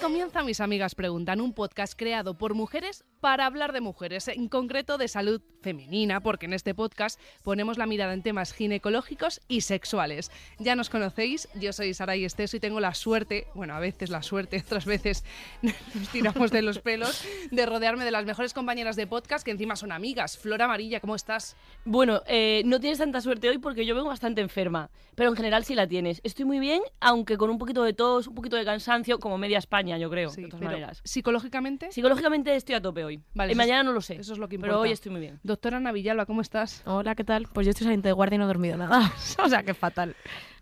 comienza Mis Amigas Preguntan, un podcast creado por mujeres para hablar de mujeres, en concreto de salud femenina, porque en este podcast ponemos la mirada en temas ginecológicos y sexuales. Ya nos conocéis, yo soy Sara y Esteso y tengo la suerte, bueno, a veces la suerte, otras veces nos tiramos de los pelos, de rodearme de las mejores compañeras de podcast que encima son amigas. Flora Amarilla, ¿cómo estás? Bueno, eh, no tienes tanta suerte hoy porque yo vengo bastante enferma, pero en general sí la tienes. Estoy muy bien, aunque con un poquito de tos, un poquito de cansancio, como media España, yo creo, Sí, de todas pero maneras. ¿Psicológicamente? Psicológicamente estoy a tope hoy. Vale, mañana es- no lo sé. eso es lo que Pero importa. hoy estoy muy bien. Doctora Navillalba, ¿cómo estás? Hola, ¿qué tal? Pues yo estoy saliendo de guardia y no he dormido nada. o sea, que fatal.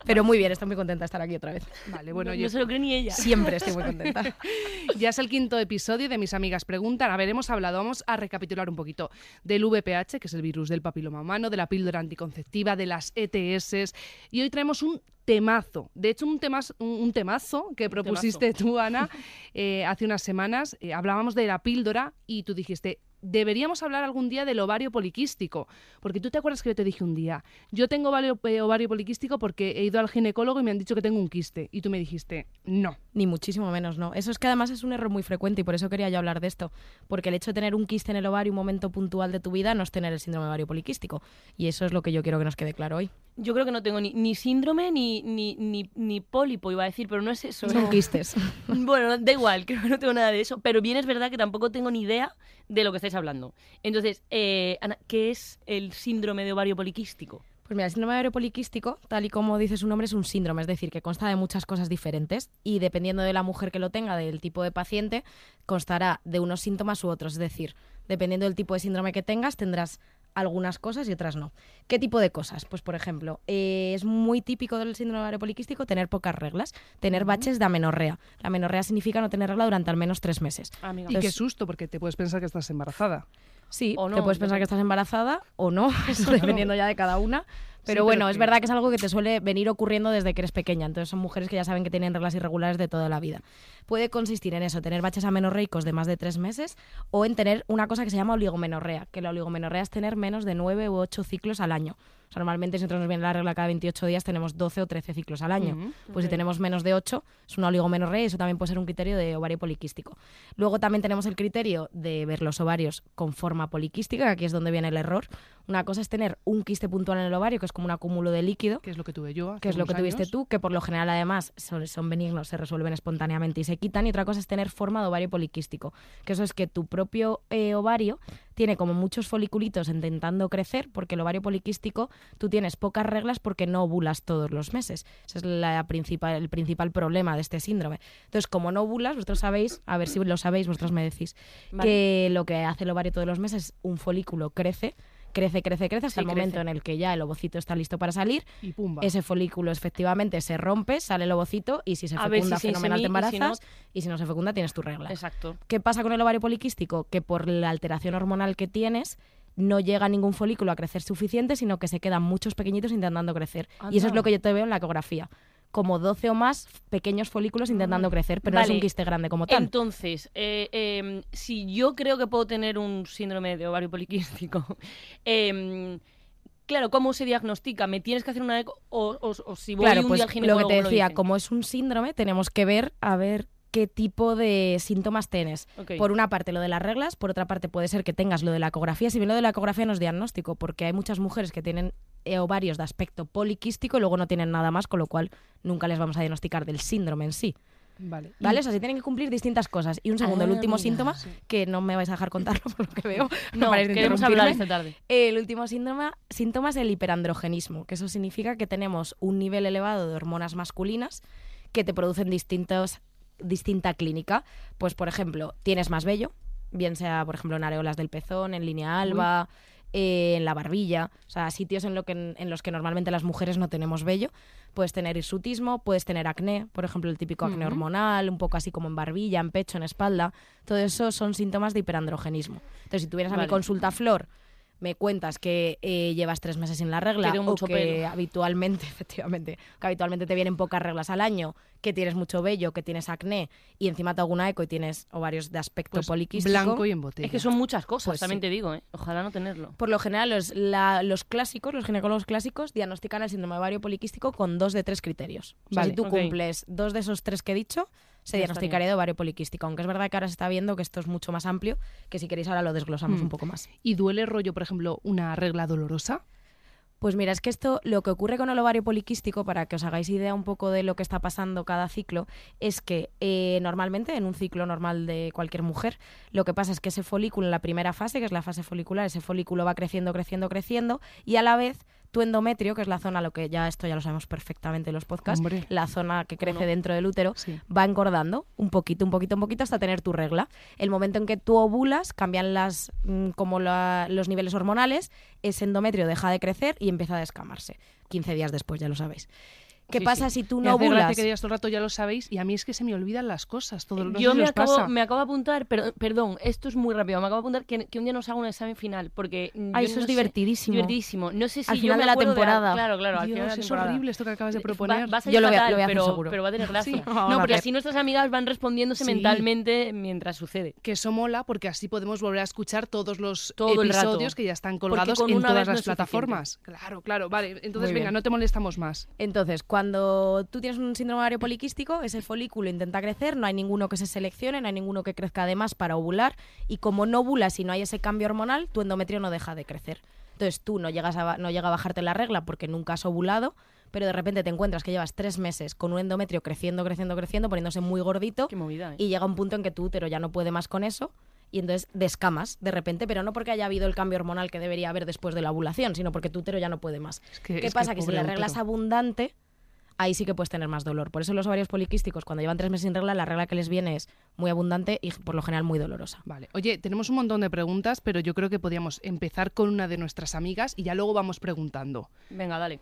Pero muy bien, estoy muy contenta de estar aquí otra vez. Vale, bueno, no, yo no se lo cree ni ella. Siempre estoy muy contenta. Ya es el quinto episodio de Mis Amigas Preguntan. A ver, hemos hablado, vamos a recapitular un poquito del VPH, que es el virus del papiloma humano, de la píldora anticonceptiva, de las ETS. Y hoy traemos un temazo. De hecho, un, temas, un, un temazo que propusiste tú, Ana, eh, hace unas semanas. Eh, hablábamos de la píldora y tú dijiste, deberíamos hablar algún día del ovario poliquístico. Porque tú te acuerdas que yo te dije un día, yo tengo ovario, eh, ovario poliquístico porque he ido al ginecólogo y me han dicho que tengo un quiste. Y tú me dijiste, no. Ni muchísimo menos, no. Eso es que además es un error muy frecuente y por eso quería yo hablar de esto. Porque el hecho de tener un quiste en el ovario un momento puntual de tu vida no es tener el síndrome ovario poliquístico. Y eso es lo que yo quiero que nos quede claro hoy. Yo creo que no tengo ni, ni síndrome ni, ni, ni, ni pólipo, iba a decir, pero no es eso. Son ¿no? quistes. Bueno, da igual, creo que no tengo nada de eso, pero bien es verdad que tampoco tengo ni idea de lo que estáis hablando. Entonces, eh, Ana, ¿qué es el síndrome de ovario poliquístico? Pues mira, el síndrome ovario poliquístico, tal y como dice su nombre, es un síndrome, es decir, que consta de muchas cosas diferentes y dependiendo de la mujer que lo tenga, del tipo de paciente, constará de unos síntomas u otros. Es decir, dependiendo del tipo de síndrome que tengas, tendrás algunas cosas y otras no. ¿Qué tipo de cosas? Pues, por ejemplo, eh, es muy típico del síndrome ovario poliquístico tener pocas reglas, tener baches de amenorrea. La amenorrea significa no tener regla durante al menos tres meses. Amiga. Y qué susto, porque te puedes pensar que estás embarazada. Sí, O te no, puedes pensar que estás embarazada o no, eso dependiendo ya de cada una. Pero bueno, que- es verdad que es algo que te suele venir ocurriendo desde que eres pequeña. Entonces son mujeres que ya saben que tienen reglas irregulares de toda la vida. Puede consistir en eso, tener baches amenorreicos de más de tres meses o en tener una cosa que se llama oligomenorrea, que la oligomenorrea es tener menos de nueve u ocho ciclos al año. O sea, normalmente si nosotros nos viene la regla cada 28 días tenemos 12 o 13 ciclos al año. Pues si tenemos menos de 8 es una oligomenorrea y eso también puede ser un criterio de ovario poliquístico. Luego también tenemos el criterio de ver los ovarios con forma poliquística, que aquí es donde viene el error. Una cosa es tener un quiste puntual en el ovario, que es como un acúmulo de líquido, que es lo que tuve yo. hace que es lo que tuviste tú, que por lo general además son, son benignos, se resuelven espontáneamente y se quitan. Y otra cosa es tener forma de ovario poliquístico, que eso es que tu propio eh, ovario tiene como muchos foliculitos intentando crecer, porque el ovario poliquístico tú tienes pocas reglas porque no ovulas todos los meses. Ese es la principal, el principal problema de este síndrome. Entonces, como no ovulas, vosotros sabéis, a ver si lo sabéis, vosotros me decís, Vale. que lo que hace el ovario todos los meses, un folículo crece, crece, crece, crece hasta Sí, el momento en el que ya el ovocito está listo para salir Y pumba. ese folículo efectivamente se rompe, sale el ovocito y si se A fecunda si fenomenal te insemi- y si embarazas y si, no... se fecunda tienes tu regla. Exacto. ¿Qué pasa con el ovario poliquístico? Que por la alteración hormonal que tienes no llega ningún folículo a crecer suficiente, sino que se quedan muchos pequeñitos intentando crecer. Y eso es lo que yo te veo en la ecografía. Como 12 o más pequeños folículos intentando crecer, pero no es un quiste grande como tal. Entonces, eh, eh, si yo creo que puedo tener un síndrome de ovario poliquístico, em, claro, ¿cómo se diagnostica? ¿Me tienes que hacer una eco o, o- o si voy claro, un pues día al lo ginecólogo que te lo decía, como es un síndrome, tenemos que ver a ver qué tipo de síntomas tienes. Por una parte lo de las reglas, por otra parte puede ser que tengas lo de la ecografía. Si bien lo de la ecografía no es diagnóstico, porque hay muchas mujeres que tienen eh, ovarios de aspecto poliquístico y luego no tienen nada más, con lo cual nunca les vamos a diagnosticar del síndrome en sí. Vale. ¿Vale? O sea, se tienen que cumplir distintas cosas. Y un segundo, el Ah, último síntoma, sí. que no me vais a dejar contarlo por lo que veo. No, queremos hablar esta tarde. El último síntoma, síntoma es el hiperandrogenismo, que eso significa que tenemos un nivel elevado de hormonas masculinas que te producen distintos, distinta clínica. Pues, por ejemplo, tienes más vello, bien sea, por ejemplo, en areolas del pezón, en línea alba, eh, en la barbilla, o sea, sitios en, lo que, en los que normalmente las mujeres no tenemos vello. Puedes tener hirsutismo, puedes tener acné, por ejemplo, el típico acné hormonal, un poco así como en barbilla, en pecho, en espalda. Todo eso son síntomas de hiperandrogenismo. Entonces, si tú vienes a mi Vale. consulta, Flor, me cuentas que eh, llevas tres meses sin la regla o que pelo. habitualmente, efectivamente, que habitualmente te vienen pocas reglas al año, que tienes mucho vello, que tienes acné y encima te hago una eco y tienes ovarios de aspecto Pues poliquístico. blanco y en botella. Es que son muchas cosas, Pues también sí. te digo, ¿eh? Ojalá no tenerlo. Por lo general, los, la- los clásicos, los ginecólogos clásicos, diagnostican el síndrome ovario poliquístico con dos de tres criterios. O sea, Vale, si tú cumples dos de esos tres que he dicho, se diagnosticaría de ovario poliquístico. Aunque es verdad que ahora se está viendo que esto es mucho más amplio, que si queréis ahora lo desglosamos Mm. un poco más. ¿Y duele rollo, por ejemplo, una regla dolorosa? Pues mira, es que esto, lo que ocurre con el ovario poliquístico, para que os hagáis idea un poco de lo que está pasando cada ciclo, es que eh, normalmente en un ciclo normal de cualquier mujer, lo que pasa es que ese folículo en la primera fase, que es la fase folicular, ese folículo va creciendo, creciendo, creciendo, y a la vez tu endometrio, que es la zona, lo que ya esto ya lo sabemos perfectamente en los podcasts, Hombre. la zona que crece no? dentro del útero, Sí. va engordando un poquito, un poquito, un poquito hasta tener tu regla. El momento en que tú ovulas, cambian las mm, como la- los niveles hormonales, ese endometrio deja de crecer y empieza a descamarse. 15 días después, ya lo sabéis. ¿Qué Sí, pasa sí. si tú Me no hace gracia ovulas? que digas todo el rato, ya lo sabéis, y a mí es que se me olvidan las cosas. Todo, no Yo me acabo, pasa. me acabo de apuntar, pero, perdón, esto es muy rápido. Me acabo de apuntar que, que un día nos haga un examen final, porque. yo eso no es sé- divertidísimo. divertidísimo. No sé si Al yo final me de la temporada. claro, claro, al final de Dios, la es temporada. horrible esto que acabas de Va- proponer. vas a Yo lo voy a- fatal, lo voy a hacer pero, seguro. pero va a tener gracia. Sí, no, hacer. así nuestras amigas van respondiéndose mentalmente mientras sucede. que eso mola porque así podemos volver a escuchar todos los Todo episodios que ya están colgados en todas las plataformas. Claro, claro, vale. Entonces, venga, no te molestamos más. Entonces, cuando tú tienes un síndrome ovario poliquístico, ese folículo intenta crecer, no hay ninguno que se seleccione, no hay ninguno que crezca además para ovular, y como no ovulas y no hay ese cambio hormonal, tu endometrio no deja de crecer. Entonces tú no llegas a, no llega a bajarte la regla porque nunca has ovulado, pero de repente te encuentras que llevas tres meses con un endometrio creciendo, creciendo, creciendo, poniéndose muy gordito, Qué movida, ¿eh? y llega un punto en que tu útero ya no puede más con eso y entonces descamas de repente, pero no porque haya habido el cambio hormonal que debería haber después de la ovulación, sino porque tu útero ya no puede más. Es que- ¿Qué es pasa? Que, si pobre la regla es abundante, ahí sí que puedes tener más dolor. Por eso los ovarios poliquísticos, cuando llevan tres meses sin regla, la regla que les viene es muy abundante y por lo general muy dolorosa. Vale. Oye, tenemos un montón de preguntas, pero yo creo que podríamos empezar con una de nuestras amigas y ya luego vamos preguntando. Venga, dale.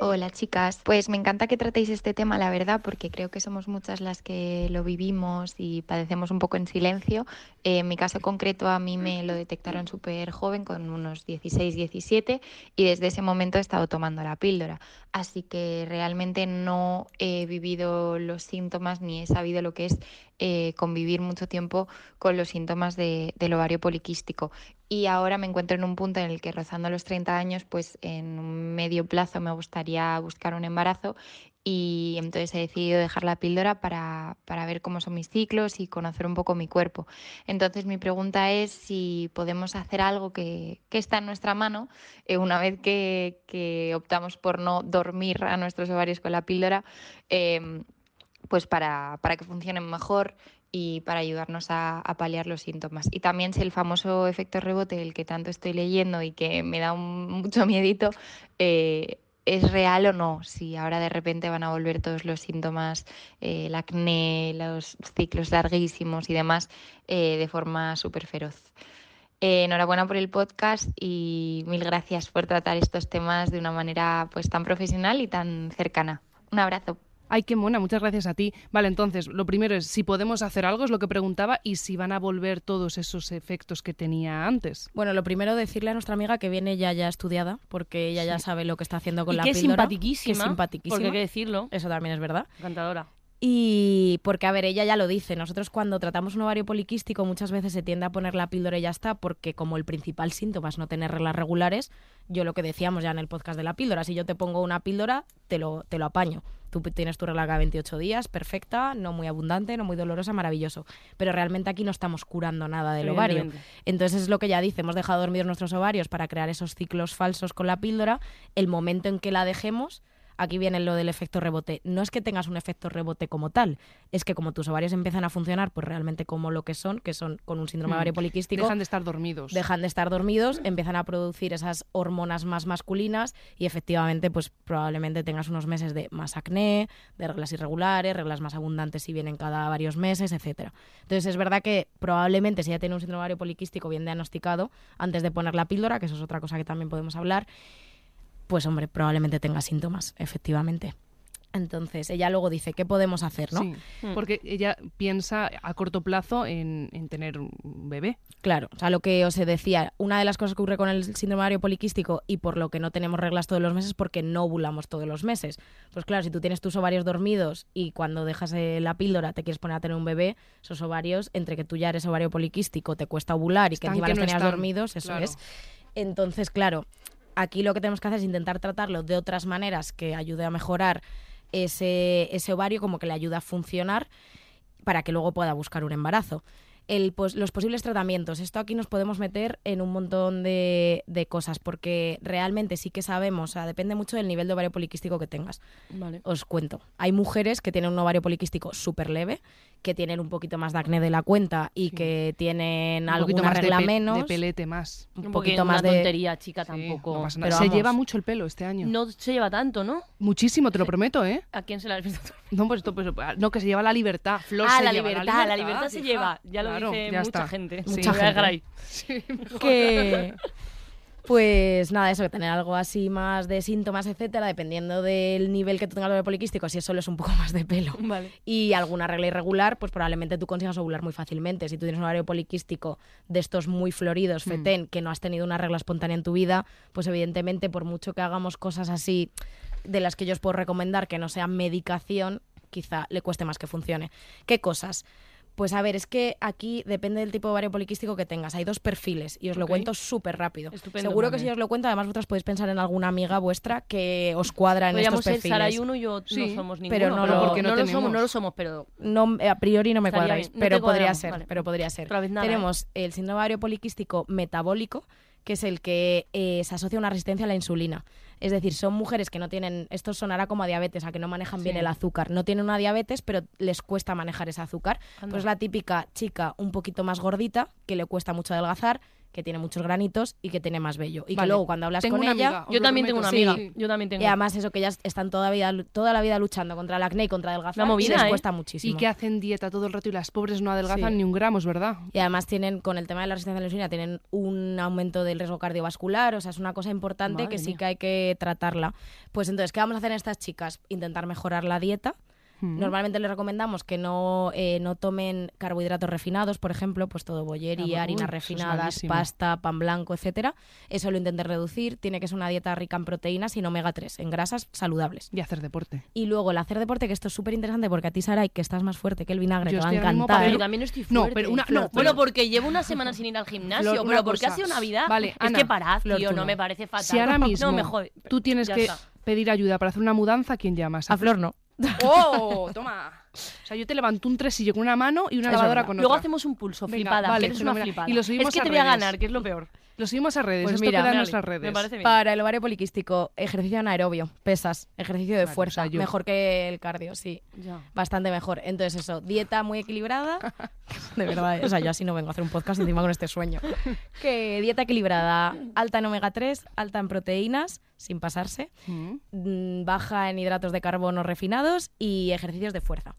Hola chicas, pues me encanta que tratéis este tema, la verdad, porque creo que somos muchas las que lo vivimos y padecemos un poco en silencio. Eh, en mi caso concreto a mí me lo detectaron súper joven, con unos 16, 17, y desde ese momento he estado tomando la píldora. Así que realmente no he vivido los síntomas ni he sabido lo que es eh, convivir mucho tiempo con los síntomas de- del ovario poliquístico. Y ahora me encuentro en un punto en el que rozando los 30 años, pues en un medio plazo me gustaría buscar un embarazo y entonces he decidido dejar la píldora para, para ver cómo son mis ciclos y conocer un poco mi cuerpo. Entonces mi pregunta es si podemos hacer algo que, que está en nuestra mano eh, una vez que, que optamos por no dormir a nuestros ovarios con la píldora, eh, pues para, para que funcionen mejor y para ayudarnos a, paliar los síntomas. Y también si el famoso efecto rebote, el que tanto estoy leyendo y que me da mucho miedito, eh, es real o no, si ahora de repente van a volver todos los síntomas, eh, el acné, los ciclos larguísimos y demás, eh, de forma súper feroz. Enhorabuena por el podcast y mil gracias por tratar estos temas de una manera pues tan profesional y tan cercana. Un abrazo. Ay, qué mona, muchas gracias a ti. Vale, entonces, lo primero es si podemos hacer algo, es lo que preguntaba, y si van a volver todos esos efectos que tenía antes. Bueno, lo primero decirle a nuestra amiga que viene ya ya estudiada, porque ella ya sabe lo que está haciendo con y la que es. Que es simpaticísima. Porque hay que decirlo. Eso también es verdad. Encantadora. Y porque, a ver, ella ya lo dice, nosotros cuando tratamos un ovario poliquístico muchas veces se tiende a poner la píldora y ya está, porque como el principal síntoma es no tener reglas regulares, yo lo que decíamos ya en el podcast de la píldora, si yo te pongo una píldora, te lo, te lo apaño. Tú tienes tu regla cada 28 días, perfecta, no muy abundante, no muy dolorosa, maravilloso. Pero realmente aquí no estamos curando nada del ovario. Entonces es lo que ya dice, hemos dejado dormir nuestros ovarios para crear esos ciclos falsos con la píldora. El momento en que la dejemos, aquí viene lo del efecto rebote. No es que tengas un efecto rebote como tal, es que como tus ovarios empiezan a funcionar pues realmente como lo que son, que son con un síndrome Mm. ovario poliquístico, Dejan de estar dormidos. dejan de estar dormidos, empiezan a producir esas hormonas más masculinas y efectivamente pues probablemente tengas unos meses de más acné, de reglas irregulares, reglas más abundantes si vienen cada varios meses, etcétera. Entonces es verdad que probablemente si ya tiene un síndrome ovario poliquístico bien diagnosticado antes de poner la píldora, que eso es otra cosa que también podemos hablar, pues hombre, probablemente tenga síntomas, efectivamente. Entonces, ella luego dice, ¿qué podemos hacer, no? Sí, Mm. porque ella piensa a corto plazo en, en tener un bebé. Claro, o sea, lo que os decía, una de las cosas que ocurre con el síndrome ovario poliquístico y por lo que no tenemos reglas todos los meses es porque no ovulamos todos los meses. Pues claro, si tú tienes tus ovarios dormidos y cuando dejas eh, la píldora te quieres poner a tener un bebé, esos ovarios, entre que tú ya eres ovario poliquístico, te cuesta ovular y que encima que los tenías están, dormidos, eso claro. es. Entonces, claro, aquí lo que tenemos que hacer es intentar tratarlo de otras maneras que ayude a mejorar ese, ese ovario, como que le ayude a funcionar para que luego pueda buscar un embarazo. El, pues, los posibles tratamientos. Esto aquí nos podemos meter en un montón de, de cosas, porque realmente sí que sabemos, o sea, depende mucho del nivel de ovario poliquístico que tengas. Vale. Os cuento. Hay mujeres que tienen un ovario poliquístico súper leve, que tienen un poquito más de acné de la cuenta y que tienen Un alguna más de, regla pe- menos. de pelete más. un Un poquito más una de tontería, chica, Sí, tampoco. no pasa nada. pero Se vamos. lleva mucho el pelo este año. No se lleva tanto, ¿no? Muchísimo, te lo prometo, ¿eh? ¿A quién se la has visto? No, pues esto, pues, no, que se lleva la libertad. Flor ah, se la lleva libertad, la libertad se hija. lleva. Ya lo Claro, dice ya mucha está. gente. Sí. Mucha dejar ahí. que pues nada, eso, que tener algo así más de síntomas, etcétera, dependiendo del nivel que tú tengas de ovario poliquístico, si es solo es un poco más de pelo. Vale. Y alguna regla irregular, pues probablemente tú consigas ovular muy fácilmente. Si tú tienes un ovario poliquístico de estos muy floridos, fetén, que no has tenido una regla espontánea en tu vida, pues evidentemente por mucho que hagamos cosas así de las que yo os puedo recomendar que no sean medicación, quizá le cueste más que funcione. ¿Qué cosas? Pues a ver, es que aquí depende del tipo de ovario poliquístico que tengas. Hay dos perfiles y os lo cuento súper rápido. Estupendo. Seguro que si os lo cuento, además vosotras podéis pensar en alguna amiga vuestra que os cuadra en Podríamos estos ser perfiles. Sara y uno y yo Sí, no somos ninguno. pero no lo- porque no lo tenemos. somos, no lo somos, pero No, a priori no me Estaría cuadráis. No pero podría ser, vale. pero podría ser. ¿eh? Tenemos el síndrome ovario poliquístico metabólico, que es el que eh, se asocia una resistencia a la insulina. Es decir, son mujeres que no tienen, esto sonará como a diabetes, a que no manejan bien el azúcar. No tienen una diabetes, pero les cuesta manejar ese azúcar. Anda. Pues la típica chica un poquito más gordita, que le cuesta mucho adelgazar, que tiene muchos granitos y que tiene más vello. Y que luego cuando hablas Tengo con una ella... amiga, yo también tengo una amiga. Sí. Yo también tengo. Y además eso, que ellas están toda, vida, toda la vida luchando contra el acné y contra adelgazar. Una movida, y les ¿eh? cuesta Y muchísimo. que hacen dieta todo el rato y las pobres no adelgazan Sí. ni un gramo, es verdad. Y además tienen, con el tema de la resistencia a la insulina, tienen un aumento del riesgo cardiovascular, o sea, es una cosa importante Madre que sí que hay que tratarla. Pues entonces, ¿qué vamos a hacer en estas chicas? Intentar mejorar la dieta. Mm. Normalmente les recomendamos que no, eh, no tomen carbohidratos refinados, por ejemplo, pues todo bollería, Ah, harinas uy, eso es refinadas, pasta, pan blanco, etcétera. Eso lo intenten reducir. Tiene que ser una dieta rica en proteínas y en omega 3, en grasas saludables. Y hacer deporte. Y luego el hacer deporte, que esto es súper interesante porque a ti, Saray, que estás más fuerte que el vinagre, Yo te va a encantar. Pero también estoy No, fuerte. pero una- Flor. no, bueno, pero- porque llevo una semana sin ir al gimnasio, Flor, una pero porque cosa. ha sido Navidad. Vale, es Ana, que parad, Flor, tío, no no. me parece fatal. Si ahora mismo no me jode. tú tienes que está. pedir ayuda para hacer una mudanza, ¿a quién llamas? A Flor no. ¡Oh! Toma. O sea, yo te levanto un tresillo con una mano y una es lavadora verdad. con Luego otra. hacemos un pulso, Venga, flipada, vale, que eres una fenomenal. flipada. Y lo subimos es que te voy a ganar, que es lo peor. Lo subimos a redes. Pues Esto mira, queda en me nuestras redes. me parece bien. Para el ovario poliquístico, ejercicio anaerobio, pesas, ejercicio de Vale, fuerza, o sea, yo. mejor que el cardio, sí, Ya. bastante mejor. Entonces eso, dieta muy equilibrada, de verdad, o sea, yo así no vengo a hacer un podcast encima con este sueño. Que dieta equilibrada, alta en omega 3, alta en proteínas, sin pasarse, Mm. mm, baja en hidratos de carbono refinados y ejercicios de fuerza.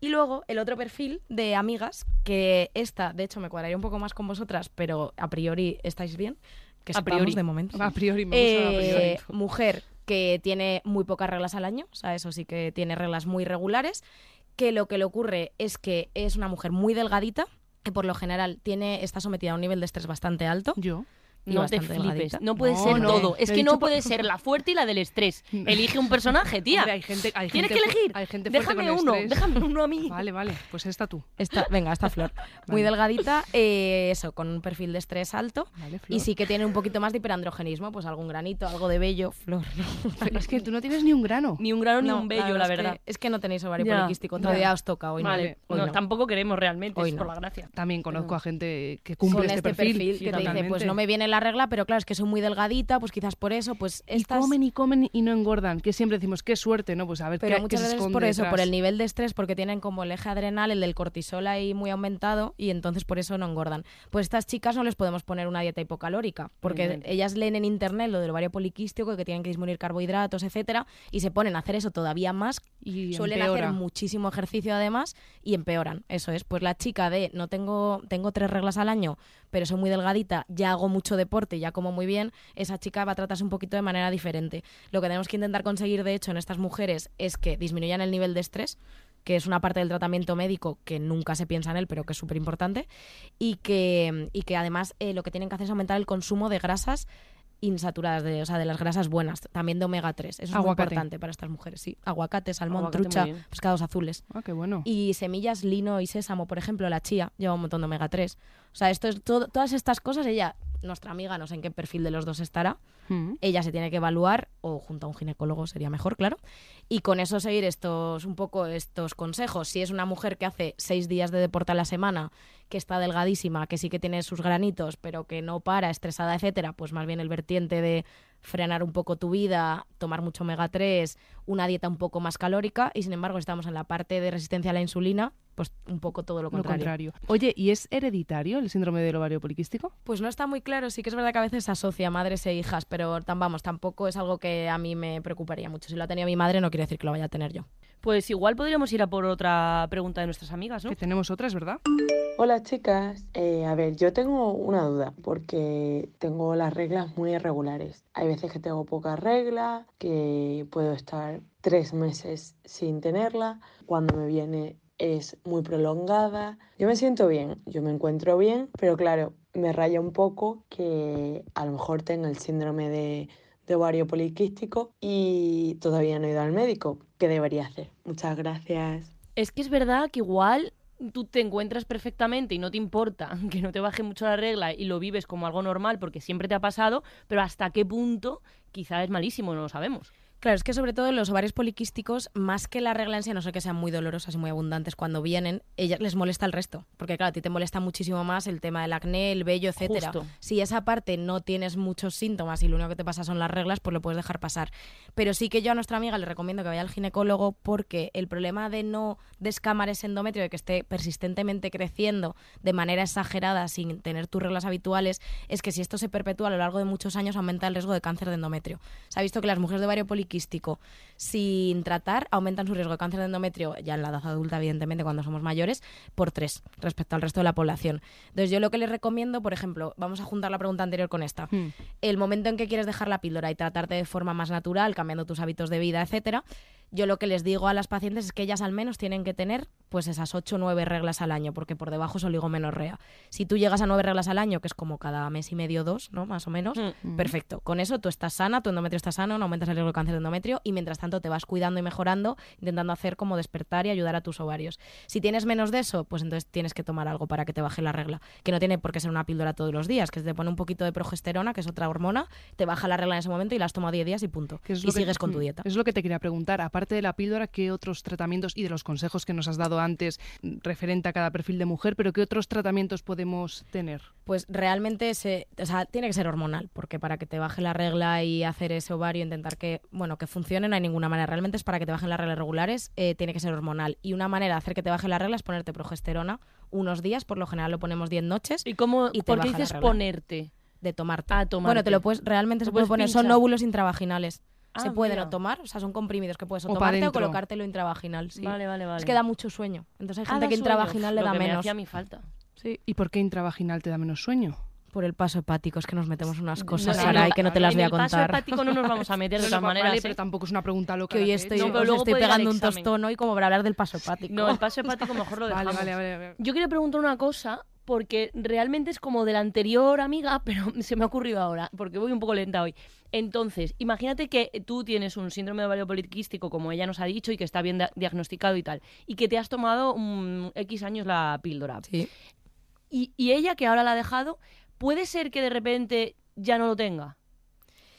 Y luego el otro perfil de amigas, que esta, de hecho, me cuadraría un poco más con vosotras, pero a priori estáis bien, que A priori. de momento. A priori me gusta a priori. Eh, mujer que tiene muy pocas reglas al año, o sea, eso sí que tiene reglas muy regulares, que lo que le ocurre es que es una mujer muy delgadita, que por lo general tiene, está sometida a un nivel de estrés bastante alto. Yo. No te flipes. delgadita. No puede No, ser no. todo. Es que no puede ser la fuerte y la del estrés. Elige un personaje, tía. Hay gente, hay Tienes gente que elegir. Hay gente déjame uno, estrés. déjame uno a mí. Vale, vale. Pues esta tú. Esta, venga, esta flor. Muy Vale. delgadita, eh, eso, con un perfil de estrés alto. Vale, Y sí que tiene un poquito más de hiperandrogenismo, pues algún granito, algo de vello, flor. Pero es que tú no tienes ni un grano. Ni un grano ni No, un bello, la es que- verdad. Es que no tenéis ovario Ya, poliquístico, ya. día os toca, hoy no. vale, Hoy no, no. tampoco queremos realmente, Hoy es por no. la gracia. También conozco No. a gente que cumple este, este perfil. que te dice, pues no me viene la regla, pero claro, es que soy muy delgadita, pues quizás por eso, pues Y estas... comen y comen y no engordan. Que siempre decimos, qué suerte, ¿no? Pues a ver Pero qué, muchas qué se veces por eso, por el nivel de estrés, porque tienen como el eje adrenal, el del cortisol ahí muy aumentado y entonces por eso no engordan. Pues estas chicas no les podemos poner una dieta hipocalórica, porque ellas leen en internet lo del ovario poliquístico, que tienen que disminuir carbohidratos, etcétera, y se ponen a hacer eso todavía más. Y Suelen empeora. hacer muchísimo ejercicio además y empeoran. Eso es. Pues la chica de no tengo, tengo tres reglas al año, pero soy muy delgadita, ya hago mucho deporte, ya como muy bien, esa chica va a tratarse un poquito de manera diferente. Lo que tenemos que intentar conseguir, de hecho, en estas mujeres es que disminuyan el nivel de estrés que es una parte del tratamiento médico que nunca se piensa en él, pero que es súper importante, y que, y que además eh, lo que tienen que hacer es aumentar el consumo de grasas insaturadas, de, o sea, de las grasas buenas, también de omega 3. Eso es muy importante para estas mujeres, sí. Aguacate, salmón, Aguacate trucha, pescados azules. Ah, qué bueno. Y semillas, lino y sésamo, por ejemplo, la chía lleva un montón de omega 3. O sea, esto es todo, todas estas cosas ella nuestra amiga no sé en qué perfil de los dos estará. Mm. Ella se tiene que evaluar, o junto a un ginecólogo sería mejor, claro. Y con eso seguir estos, un poco estos consejos. Si es una mujer que hace seis días de deporte a la semana, que está delgadísima, que sí que tiene sus granitos, pero que no para, estresada, etcétera, pues más bien el vertiente de frenar un poco tu vida, tomar mucho omega 3, una dieta un poco más calórica y sin embargo estamos en la parte de resistencia a la insulina, pues un poco todo lo Lo contrario. contrario. Oye, ¿y es hereditario el síndrome del ovario poliquístico? Pues no está muy claro, sí que es verdad que a veces se asocia madres e hijas, pero tan, vamos, tampoco es algo que a mí me preocuparía mucho. Si lo ha tenido mi madre no quiere decir que lo vaya a tener yo. Pues igual podríamos ir a por otra pregunta de nuestras amigas, ¿no? Que tenemos otras, ¿verdad? Hola chicas, Eh, a ver, yo tengo una duda porque tengo las reglas muy irregulares. Hay veces que tengo poca regla, que puedo estar tres meses sin tenerla, cuando me viene es muy prolongada. Yo me siento bien, yo me encuentro bien, pero claro, me raya un poco que a lo mejor tenga el síndrome de, de ovario poliquístico y todavía no he ido al médico. ¿Qué debería hacer? Muchas gracias. Es que es verdad que igual tú te encuentras perfectamente y no te importa que no te baje mucho la regla y lo vives como algo normal porque siempre te ha pasado, pero hasta qué punto quizá es malísimo, no lo sabemos. Claro, es que sobre todo los ovarios poliquísticos, más que la regla en sí, a no sé que sean muy dolorosas y muy abundantes cuando vienen, ellas les molesta el resto. Porque claro, a ti te molesta muchísimo más el tema del acné, el vello, etcétera. Justo. Si esa parte no tienes muchos síntomas y lo único que te pasa son las reglas, pues lo puedes dejar pasar. Pero sí que yo a nuestra amiga le recomiendo que vaya al ginecólogo porque el problema de no descamar ese endometrio, de que esté persistentemente creciendo de manera exagerada sin tener tus reglas habituales, es que si esto se perpetúa a lo largo de muchos años aumenta el riesgo de cáncer de endometrio. Se ha visto que las mujeres de ovario poliquístico sin tratar aumentan su riesgo de cáncer de endometrio ya en la edad adulta, evidentemente, cuando somos mayores, por tres respecto al resto de la población. Entonces, yo lo que les recomiendo, por ejemplo, vamos a juntar la pregunta anterior con esta. Mm. El momento en que quieres dejar la píldora y tratarte de forma más natural, cambiando tus hábitos de vida, etcétera, yo lo que les digo a las pacientes es que ellas al menos tienen que tener pues esas 8 o 9 reglas al año, porque por debajo es oligomenorrea. Si tú llegas a 9 reglas al año, que es como cada mes y medio dos, ¿no? Más o menos, Mm. perfecto. Con eso tú estás sana, tu endometrio está sano, no aumentas el riesgo de cáncer de endometrio y mientras tanto te vas cuidando y mejorando, intentando hacer como despertar y ayudar a tus ovarios. Si tienes menos de eso, pues entonces tienes que tomar algo para que te baje la regla, que no tiene por qué ser una píldora todos los días, que te pone un poquito de progesterona, que es otra hormona, te baja la regla en ese momento y la has tomado 10 días y punto. Es y que- sigues con tu mm, dieta. Es lo que te quería preguntar. Aparte de la píldora, ¿qué otros tratamientos y de los consejos que nos has dado antes mm, referente a cada perfil de mujer, pero qué otros tratamientos podemos tener? Pues realmente se, o sea, tiene que ser hormonal, porque para que te baje la regla y hacer ese ovario, intentar que, bueno, que funcione, no hay ninguna manera. Realmente es para que te bajen las reglas regulares, eh, tiene que ser hormonal. Y una manera de hacer que te baje la regla es ponerte progesterona unos días, por lo general lo ponemos 10 noches, ¿Y cómo, Y te por qué dices ponerte? de tomarte. Ah, tomarte. Bueno, te lo puedes, realmente se puede poner, son óvulos intravaginales. se Ah, pueden mira. o tomar, o sea, son comprimidos que puedes o O tomarte o colocártelo intravaginal. sí. Vale, vale, vale. Es que da mucho sueño. Entonces hay Ah, gente que sueño. intravaginal le Lo da que me menos. hacía mi falta. Sí. ¿Y por qué intravaginal te da menos sueño? Por el paso hepático, es que nos metemos unas cosas, No, no, que no te las voy a el paso contar. hepático no nos vamos a meter de todas maneras. vale, ¿eh? pero tampoco es una pregunta loca. que hoy estoy, hecho. No, pero os luego estoy pegando un tostón hoy como para hablar del paso hepático. No, el paso hepático mejor lo Vale, dejamos. vale, vale, vale. Yo quería preguntar una cosa, porque realmente es como de la anterior amiga, pero se me ha ocurrido ahora, porque voy un poco lenta hoy. Entonces, imagínate que tú tienes un síndrome de ovario poliquístico, como ella nos ha dicho, y que está bien diagnosticado y tal, y que te has tomado un X años la píldora. Sí. Y, y ella, que ahora la ha dejado, puede ser que de repente ya no lo tenga.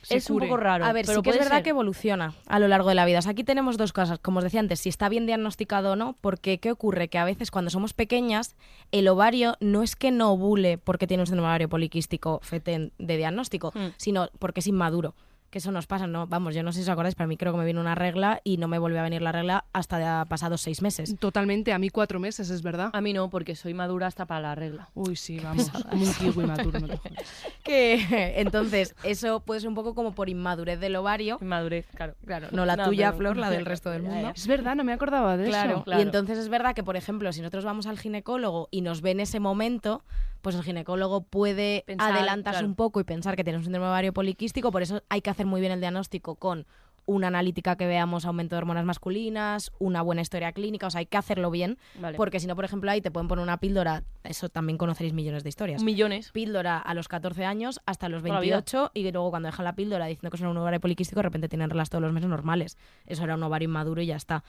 Se es cure. un poco raro. A ver, pero sí que es verdad ser. que evoluciona a lo largo de la vida. O sea, aquí tenemos dos cosas, como os decía antes, si está bien diagnosticado o no, porque ¿qué ocurre? Que a veces cuando somos pequeñas, el ovario no es que no ovule porque tiene un síndrome ovario poliquístico fetén de diagnóstico, Hmm. sino porque es inmaduro. Que eso nos pasa, ¿no? Vamos, yo no sé si os acordáis, pero a mí creo que me vino una regla y no me volvió a venir la regla hasta de pasados seis meses. Totalmente, a mí cuatro meses, es verdad. A mí no, porque soy madura hasta para la regla. Uy, sí, vamos, un kiwi maduro, no te jodas. Que entonces, eso puede ser un poco como por inmadurez del ovario. Madurez, claro. Claro, no la No, tuya, pero- Flor, la del resto del mundo. Es verdad, no me acordaba de Claro, eso. claro. y entonces es verdad que, por ejemplo, si nosotros vamos al ginecólogo y nos ve en ese momento, pues el ginecólogo puede Pensar, adelantarse claro. un poco y pensar que tiene un síndrome ovario poliquístico, por eso hay que hacer muy bien el diagnóstico con una analítica que veamos aumento de hormonas masculinas, una buena historia clínica, o sea, hay que hacerlo bien, Vale. porque si no, por ejemplo, ahí te pueden poner una píldora, eso también conoceréis millones de historias. Millones. Píldora a los 14 años hasta los Toda la vida. 28 y luego cuando dejan la píldora diciendo que es un ovario poliquístico, de repente tienen reglas todos los meses normales. Eso era un ovario inmaduro y ya está.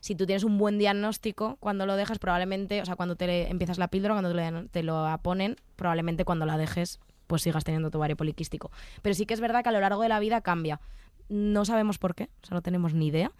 Si tú tienes un buen diagnóstico, cuando lo dejas, probablemente, o sea, cuando te empiezas la píldora, cuando te, le- te lo ponen, probablemente cuando la dejes pues sigas teniendo tu ovario poliquístico. Pero sí que es verdad que a lo largo de la vida cambia. No sabemos por qué, o sea, no tenemos ni idea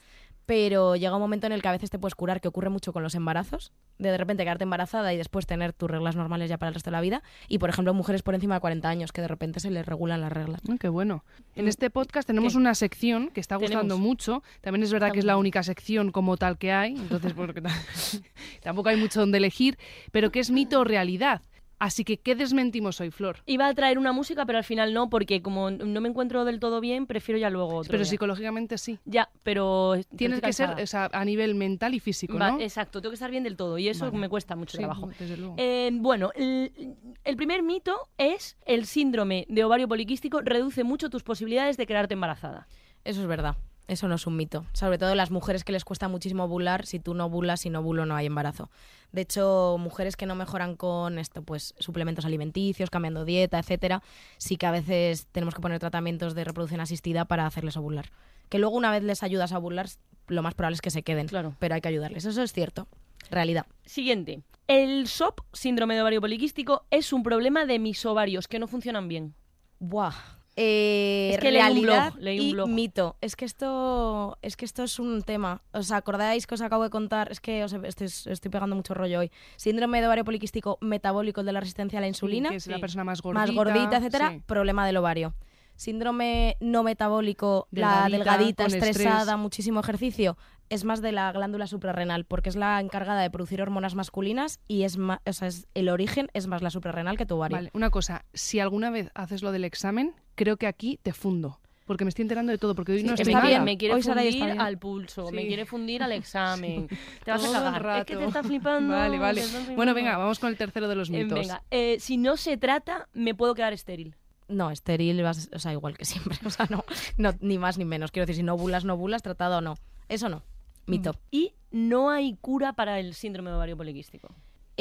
pero llega un momento en el que a veces te puedes curar, que ocurre mucho con los embarazos, de de repente quedarte embarazada y después tener tus reglas normales ya para el resto de la vida, y por ejemplo mujeres por encima de 40 años que de repente se les regulan las reglas. Ah, qué bueno. En Mm. este podcast tenemos ¿Qué? una sección que está gustando Tenemos. mucho. También es verdad que es la única sección como tal que hay, entonces porque ta- tampoco hay mucho donde elegir, pero que es mito o realidad. Así que, ¿qué desmentimos hoy, Flor? Iba a traer una música, pero al final no, porque como no me encuentro del todo bien, prefiero ya luego otro Pero día. psicológicamente sí. Ya, pero... Tienes que ser cansada. o sea, a nivel mental y físico, Va- ¿no? Exacto, tengo que estar bien del todo y eso Vale. me cuesta mucho Sí, trabajo. desde luego. Eh, bueno, el, el primer mito es el síndrome de ovario poliquístico reduce mucho tus posibilidades de quedarte embarazada. Eso es verdad. Eso no es un mito. Sobre todo las mujeres que les cuesta muchísimo bular, si tú no bulas, si no bulo no hay embarazo. De hecho, mujeres que no mejoran con esto, pues suplementos alimenticios, cambiando dieta, etcétera, sí que a veces tenemos que poner tratamientos de reproducción asistida para hacerles ovular. Que luego una vez les ayudas a ovular, lo más probable es que se queden. Claro. Pero hay que ayudarles. Eso es cierto. Realidad. Siguiente. El SOP, síndrome de ovario poliquístico, es un problema de mis ovarios que no funcionan bien. Buah. Eh, Es que leí un realidad blog, leí un y blog. mito. Es que esto es que esto es un tema. ¿Os acordáis que os acabo de contar? Es que os estoy, estoy pegando mucho rollo hoy. Síndrome de ovario poliquístico metabólico el de la resistencia a la insulina, que es la sí. persona más gordita. más gordita, etcétera, sí. problema del ovario. Síndrome no metabólico, la Delgadita, delgadita, con estresada, estrés. muchísimo ejercicio, es más de la glándula suprarrenal, porque es la encargada de producir hormonas masculinas y es más, o sea, es- el origen es más la suprarrenal que tu ovario. Vale, una cosa, si alguna vez haces lo del examen, creo que aquí te fundo. Porque me estoy enterando de todo, porque hoy Sí, no está estoy me, mala. bien. me quiere Hoy está fundir bien. al pulso, me quiere fundir al examen. Te vas Todo a cagar. Es que te estás flipando. Vale, vale. Bueno, venga, vamos con el tercero de los Eh, mitos. venga, eh, si no se trata, me puedo quedar estéril. No, estéril, vas- o sea, igual que siempre. O sea, no, no, ni más ni menos. Quiero decir, si no bulas, no bulas, tratado o no. Eso no. Mito. Y no hay cura para el síndrome de ovario poliquístico.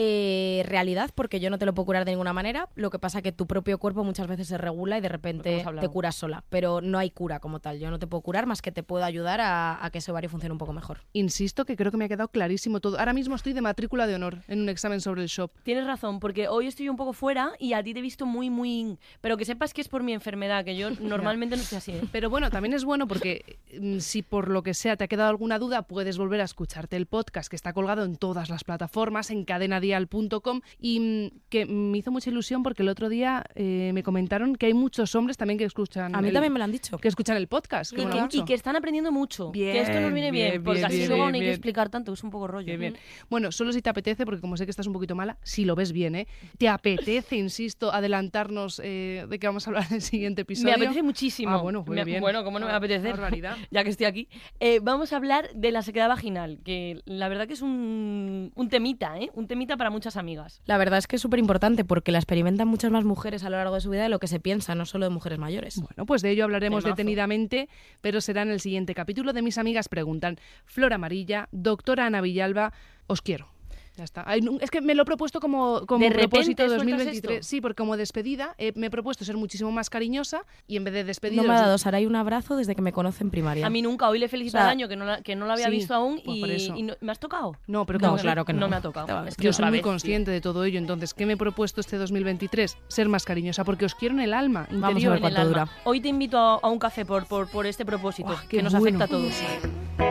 Eh, realidad, porque yo no te lo puedo curar de ninguna manera. Lo que pasa que tu propio cuerpo muchas veces se regula y de repente te curas sola. Pero no hay cura como tal. Yo no te puedo curar más que te puedo ayudar a, a que ese ovario funcione un poco mejor. Insisto que creo que me ha quedado clarísimo todo. Ahora mismo estoy de matrícula de honor en un examen sobre el shop. Tienes razón, porque hoy estoy un poco fuera y a ti te he visto muy, muy... Pero que sepas que es por mi enfermedad, que yo normalmente no estoy así. ¿eh? Pero bueno, también es bueno porque mm, si por lo que sea te ha quedado alguna duda, puedes volver a escucharte el podcast que está colgado en todas las plataformas, en cadenadial.com y mm, que me hizo mucha ilusión porque el otro día eh, me comentaron que hay muchos hombres también que escuchan A mí el, también me lo han dicho. que escuchan el podcast. que Y que, y que están aprendiendo mucho. que esto nos viene bien, Bien, porque bien, así luego no hay que explicar tanto, es un poco rollo. Bien. Bueno, solo si te apetece, porque como sé que estás un poquito mala, si lo ves bien, ¿eh? ¿Te apetece, insisto, adelantarnos eh, de qué vamos a hablar en el siguiente episodio? Me apetece muchísimo. Ah, bueno, muy Me- bien. Bueno, ¿cómo no me va a apetecer? Barbaridad. ya que estoy aquí. Eh, vamos a hablar de la sequedad vaginal, que la verdad que es un, un temita, ¿eh? Un temita para muchas amigas. La verdad es que es súper importante porque la experimentan muchas más mujeres a lo largo de su vida de lo que se piensa, no solo de mujeres mayores. Bueno, pues de ello hablaremos Temazo. detenidamente, pero será en el siguiente capítulo de Mis Amigas Preguntan. Flor Amarilla, doctora Ana Villalba, os quiero. Ya está. Ay, no, es que me lo he propuesto como, como ¿De propósito repente sueltas 2023. esto? Sí, porque como despedida eh, me he propuesto ser muchísimo más cariñosa y en vez de No despediros... me ha dado Saray un abrazo desde que me conoce en primaria. A mí nunca, hoy le he felicitado O sea, al año que no la, que no la había sí, visto aún pues y, no- ¿me has tocado? No, pero No, claro que no. me ha tocado. Te va- Es que Yo soy muy vez, consciente de todo ello, entonces, ¿qué me he propuesto este 2023? Ser más cariñosa, porque os quiero en el alma Vamos a interior. ver cuánto dura. Hoy te invito a, a un café por, por, por este propósito, que nos bueno. afecta a todos.